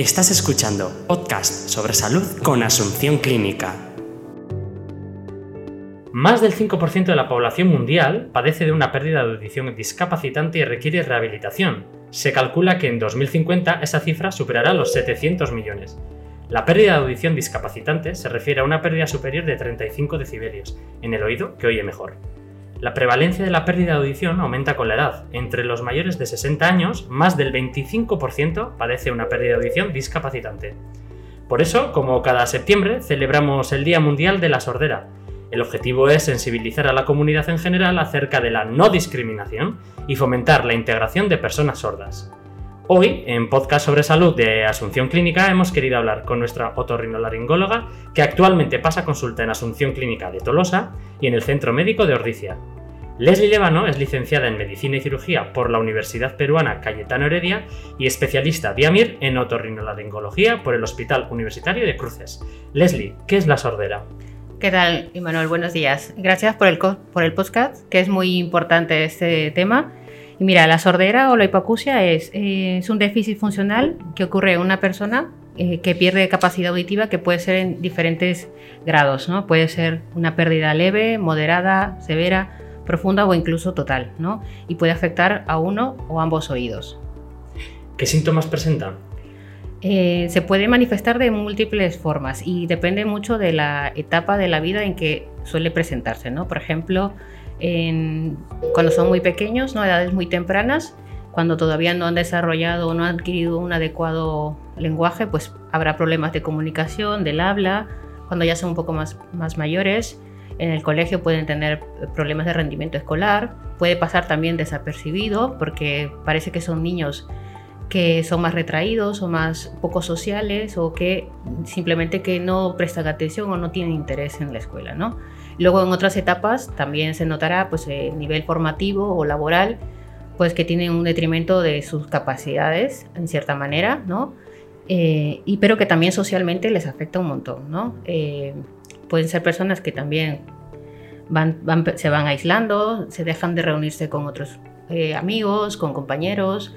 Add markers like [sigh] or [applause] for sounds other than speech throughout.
Estás escuchando podcast sobre salud con Asunción Clínica. Más del 5% de la población mundial padece de una pérdida de audición discapacitante y requiere rehabilitación. Se calcula que en 2050 esa cifra superará los 700 millones. La pérdida de audición discapacitante se refiere a una pérdida superior de 35 decibelios en el oído que oye mejor. La prevalencia de la pérdida de audición aumenta con la edad. Entre los mayores de 60 años, más del 25% padece una pérdida de audición discapacitante. Por eso, como cada septiembre, celebramos el Día Mundial de la Sordera. El objetivo es sensibilizar a la comunidad en general acerca de la no discriminación y fomentar la integración de personas sordas. Hoy, en Podcast sobre Salud de Asunción Clínica, hemos querido hablar con nuestra otorrinolaringóloga, que actualmente pasa consulta en Asunción Clínica de Tolosa y en el Centro Médico de Ordicia. Leslie Levano es licenciada en Medicina y Cirugía por la Universidad Peruana Cayetano Heredia y especialista Diamir en otorrinolaringología por el Hospital Universitario de Cruces. Leslie, ¿qué es la sordera? ¿Qué tal, Emanuel? Buenos días. Gracias por el, por el podcast, que es muy importante este tema y mira, la sordera o la hipoacusia es, eh, es un déficit funcional que ocurre en una persona eh, que pierde capacidad auditiva que puede ser en diferentes grados, ¿no? Puede ser una pérdida leve, moderada, severa, profunda o incluso total, ¿no? Y puede afectar a uno o ambos oídos. ¿Qué síntomas presenta? Eh, se puede manifestar de múltiples formas y depende mucho de la etapa de la vida en que suele presentarse, ¿no? Por ejemplo, cuando son muy pequeños, ¿no? edades muy tempranas, cuando todavía no han desarrollado o no han adquirido un adecuado lenguaje, pues habrá problemas de comunicación, del habla. Cuando ya son un poco más, más mayores, en el colegio pueden tener problemas de rendimiento escolar. Puede pasar también desapercibido porque parece que son niños que son más retraídos o más poco sociales o que simplemente que no prestan atención o no tienen interés en la escuela, ¿no? Luego en otras etapas también se notará pues el nivel formativo o laboral pues que tienen un detrimento de sus capacidades en cierta manera, ¿no? Eh, y pero que también socialmente les afecta un montón, ¿no? Eh, pueden ser personas que también van, se van aislando, se dejan de reunirse con otros eh, amigos, con compañeros.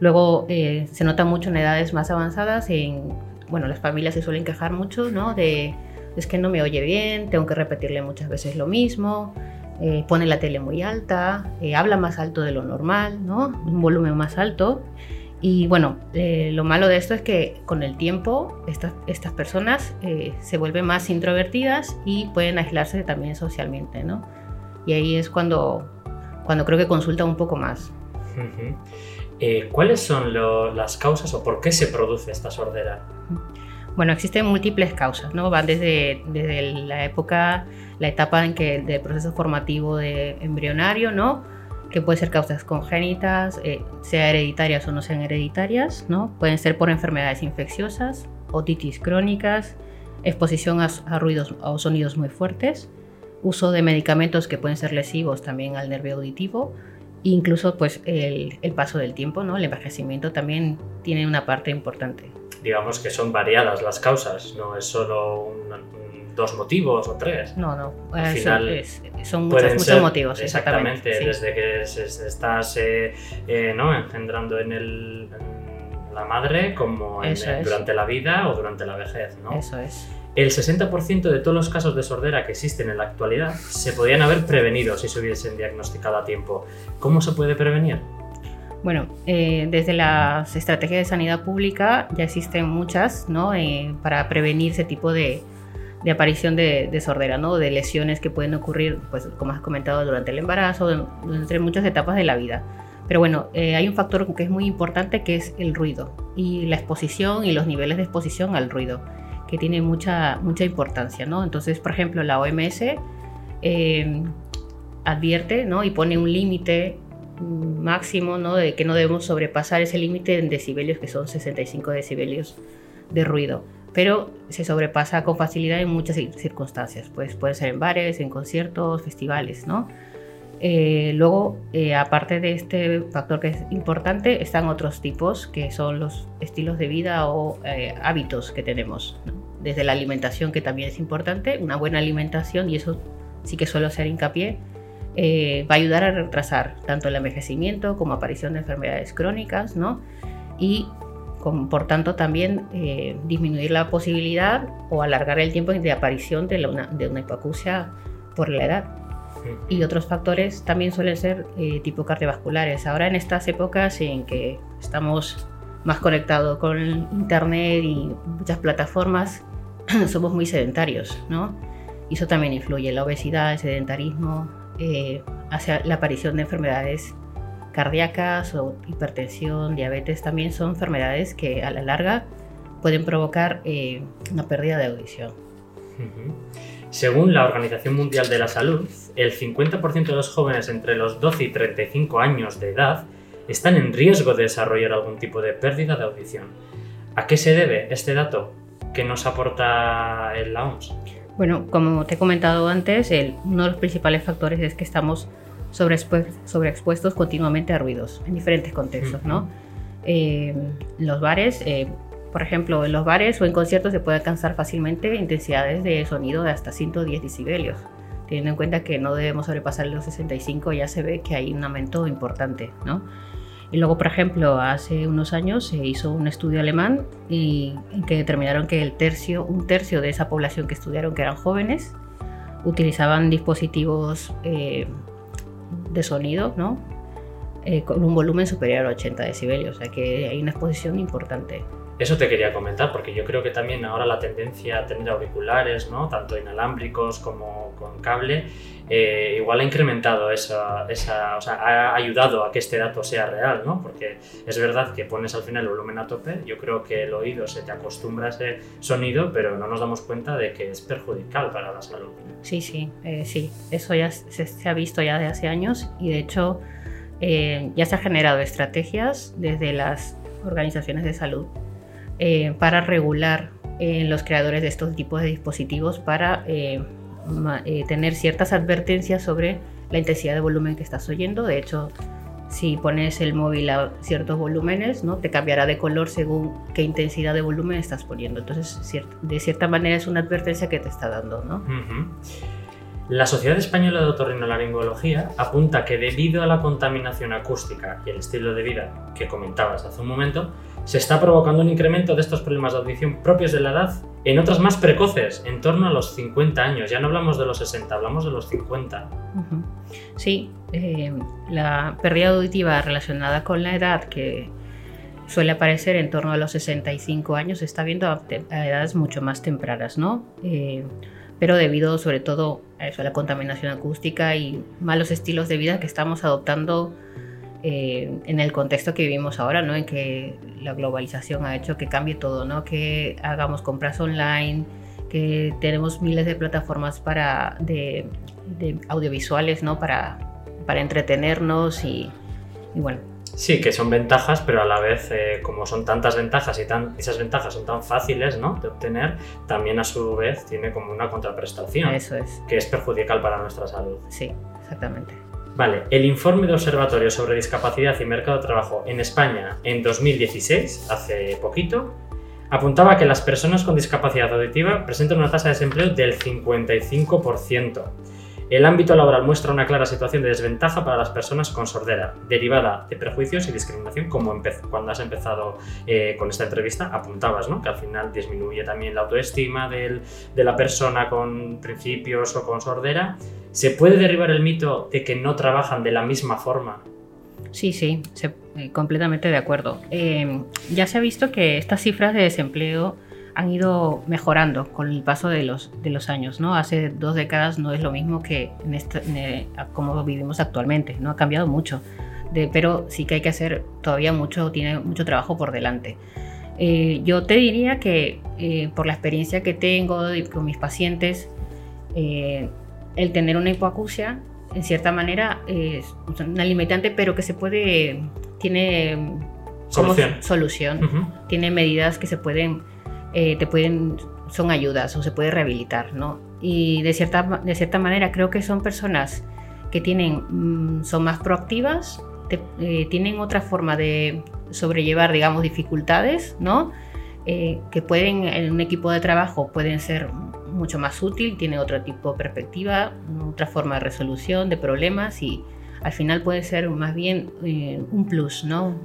Luego se nota mucho en edades más avanzadas, en, bueno, las familias se suelen quejar mucho, ¿no? De es que no me oye bien, tengo que repetirle muchas veces lo mismo, eh, pone la tele muy alta, eh, habla más alto de lo normal, ¿no? Un volumen más alto. Y bueno, eh, lo malo de esto es que con el tiempo estas, estas personas se vuelven más introvertidas y pueden aislarse también socialmente, ¿no? Y ahí es cuando, cuando creo que consultan un poco más. ¿Cuáles son las causas o por qué se produce esta sordera? Bueno, existen múltiples causas, ¿no? Van desde, desde la época, la etapa en que del proceso formativo de embrionario, ¿no? Que puede ser causas congénitas, eh, sea hereditarias o no sean hereditarias, ¿no? Pueden ser por enfermedades infecciosas, otitis crónicas, exposición a, ruidos o sonidos muy fuertes, uso de medicamentos que pueden ser lesivos también al nervio auditivo, incluso pues el paso del tiempo, ¿no? El envejecimiento también tiene una parte importante digamos que son variadas las causas, no es solo dos motivos o tres. No, no, Al final, son muchos, muchos motivos. Exactamente, desde que se, estás eh, eh, ¿no? engendrando en, el, la madre como durante la vida o durante la vejez. ¿no? Eso es. El 60% de todos los casos de sordera que existen en la actualidad se podían haber prevenido si se hubiesen diagnosticado a tiempo. ¿Cómo se puede prevenir? Bueno, eh, desde las estrategias de sanidad pública ya existen muchas ¿no? Eh, para prevenir ese tipo de, aparición de, sordera, ¿no? de lesiones que pueden ocurrir, pues, como has comentado, durante el embarazo, entre muchas etapas de la vida. Pero bueno, eh, hay un factor que es muy importante que es el ruido y la exposición y los niveles de exposición al ruido, que tiene mucha, mucha importancia. ¿no? Entonces, por ejemplo, la OMS advierte ¿no? y pone un límite máximo, ¿no? De que no debemos sobrepasar ese límite en decibelios, que son 65 decibelios de ruido. Pero se sobrepasa con facilidad en muchas circunstancias. Pues puede ser en bares, en conciertos, festivales, ¿no? Eh, luego, eh, aparte de este factor que es importante, están otros tipos que son los estilos de vida o eh, hábitos que tenemos. Desde la alimentación, que también es importante, una buena alimentación, y eso sí que suelo hacer hincapié, eh, va a ayudar a retrasar tanto el envejecimiento como aparición de enfermedades crónicas, ¿no? Y por tanto también eh, disminuir la posibilidad o alargar el tiempo de aparición de, una, de una hipoacusia por la edad. Y otros factores también suelen ser eh, tipo cardiovasculares. Ahora en estas épocas en que estamos más conectados con internet y muchas plataformas, [clears throat] somos muy sedentarios, ¿no? Y eso también influye. La obesidad, el sedentarismo, eh, hacia la aparición de enfermedades cardíacas o hipertensión, diabetes, también son enfermedades que a la larga pueden provocar eh, una pérdida de audición. Según la Organización Mundial de la Salud, el 50% de los jóvenes entre los 12 y 35 años de edad están en riesgo de desarrollar algún tipo de pérdida de audición. ¿A qué se debe este dato que nos aporta la OMS? Bueno, como te he comentado antes, uno de los principales factores es que estamos sobreexpuestos continuamente a ruidos en diferentes contextos, ¿no? Eh, los bares, eh, por ejemplo, en los bares o en conciertos se puede alcanzar fácilmente intensidades de sonido de hasta 110 decibelios. Teniendo en cuenta que no debemos sobrepasar los 65, ya se ve que hay un aumento importante, ¿no? Y luego, por ejemplo, hace unos años se hizo un estudio alemán y, que determinaron que el tercio, un tercio de esa población que estudiaron, que eran jóvenes, utilizaban dispositivos eh, de sonido, ¿no? Eh, con un volumen superior a 80 decibelios, o sea que hay una exposición importante. Eso te quería comentar, porque yo creo que también ahora la tendencia a tener auriculares, ¿no? tanto inalámbricos como con cable, eh, igual ha incrementado esa, esa, o sea, ha ayudado a que este dato sea real, ¿no? porque es verdad que pones al final el volumen a tope, yo creo que el oído se te acostumbra a ese sonido, pero no nos damos cuenta de que es perjudicial para la salud. Sí, sí, eh, sí, eso ya se, se, ha visto ya de hace años y de hecho eh, ya se han generado estrategias desde las organizaciones de salud eh, para regular eh, los creadores de estos tipos de dispositivos para eh, tener ciertas advertencias sobre la intensidad de volumen que estás oyendo. De hecho, si pones el móvil a ciertos volúmenes, ¿no? te cambiará de color según qué intensidad de volumen estás poniendo. Entonces, de cierta manera es una advertencia que te está dando. ¿no? La Sociedad Española de Otorrinolaringología apunta que debido a la contaminación acústica y el estilo de vida que comentabas hace un momento, se está provocando un incremento de estos problemas de audición propios de la edad en otras más precoces, en torno a los 50 años. Ya no hablamos de los 60, hablamos de los 50. Sí, eh, la pérdida auditiva relacionada con la edad que suele aparecer en torno a los 65 años se está viendo a, edades mucho más tempranas, ¿no? Eh, pero debido sobre todo a, eso, a la contaminación acústica y malos estilos de vida que estamos adoptando eh, en el contexto que vivimos ahora, ¿no? En que la globalización ha hecho que cambie todo, ¿no? Que hagamos compras online, que tenemos miles de plataformas para, de, audiovisuales, ¿no? Para, para entretenernos y, y bueno, Sí, que son ventajas, pero a la vez, eh, como son tantas ventajas y tan, esas ventajas son tan fáciles ¿no? de obtener, también a su vez tiene como una contraprestación. Eso es. Que es perjudicial para nuestra salud. Sí, exactamente. Vale, el informe de Observatorio sobre Discapacidad y Mercado de Trabajo en España en 2016, hace poquito, apuntaba que las personas con discapacidad auditiva presentan una tasa de desempleo del 55%. El ámbito laboral muestra una clara situación de desventaja para las personas con sordera, derivada de prejuicios y discriminación, como cuando has empezado eh, con esta entrevista apuntabas, ¿no? que al final disminuye también la autoestima de la persona con principios o con sordera. ¿Se puede derribar el mito de que no trabajan de la misma forma? Sí, sí, eh, completamente de acuerdo. Eh, ya se ha visto que estas cifras de desempleo han ido mejorando con el paso de los, de los años. ¿no? Hace dos décadas no es lo mismo que este, como vivimos actualmente, ¿no? ha cambiado mucho, pero sí que hay que hacer todavía mucho, tiene mucho trabajo por delante. Eh, yo te diría que eh, por la experiencia que tengo con mis pacientes, eh, el tener una hipoacusia, en cierta manera, es una limitante, pero que se puede, tiene solución, solución. tiene medidas que se pueden eh, te pueden, son ayudas o se puede rehabilitar, ¿no? Y de cierta, de cierta manera creo que son personas que tienen, mm, son más proactivas, eh, tienen otra forma de sobrellevar, digamos, dificultades, ¿no? Eh, que pueden, en un equipo de trabajo pueden ser mucho más útil, tienen otro tipo de perspectiva, otra forma de resolución de problemas y al final puede ser más bien un plus, ¿no?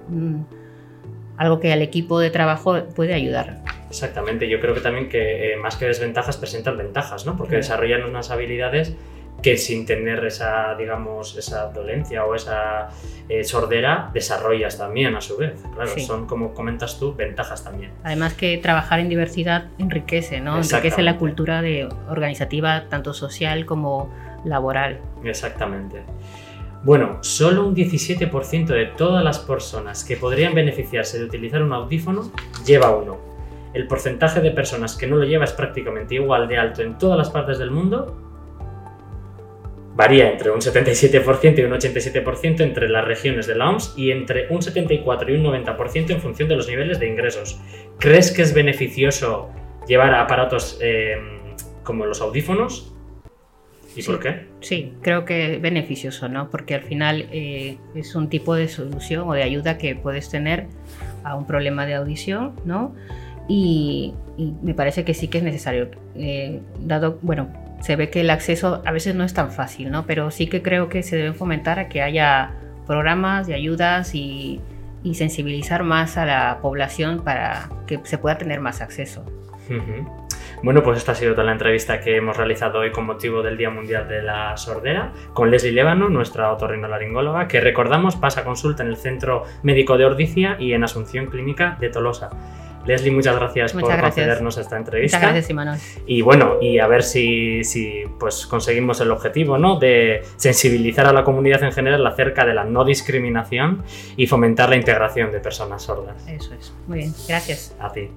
algo que al equipo de trabajo puede ayudar. Exactamente, yo creo que también que eh, más que desventajas presentan ventajas, ¿no? Porque desarrollan unas habilidades que sin tener esa, digamos, esa dolencia o esa eh, sordera, desarrollas también a su vez. Claro, son, como comentas tú, ventajas también. Además que trabajar en diversidad enriquece, ¿no? Enriquece la cultura de, organizativa, tanto social como laboral. Exactamente. Bueno, solo un 17% de todas las personas que podrían beneficiarse de utilizar un audífono lleva uno. El porcentaje de personas que no lo lleva es prácticamente igual de alto en todas las partes del mundo varía entre un 77% y un 87% entre las regiones de la OMS y entre un 74 y un 90% en función de los niveles de ingresos. ¿Crees que es beneficioso llevar aparatos eh, como los audífonos? ¿Y por qué? Sí, creo que es beneficioso, ¿no? Porque al final eh, es un tipo de solución o de ayuda que puedes tener a un problema de audición, ¿no? Y, me parece que sí que es necesario, eh, dado, bueno, se ve que el acceso a veces no es tan fácil, ¿no? Pero sí que creo que se debe fomentar a que haya programas de ayudas y, sensibilizar más a la población para que se pueda tener más acceso. Bueno, pues esta ha sido toda la entrevista que hemos realizado hoy con motivo del Día Mundial de la Sordera con Leslie Lébano, nuestra otorrinolaringóloga, que recordamos pasa consulta en el Centro Médico de Ordicia y en Asunción Clínica de Tolosa. Leslie, muchas gracias por concedernos esta entrevista. Muchas gracias, Imanol. Y bueno, y a ver si, si pues conseguimos el objetivo, ¿no? De sensibilizar a la comunidad en general acerca de la no discriminación y fomentar la integración de personas sordas. Eso es. Muy bien, gracias. A ti.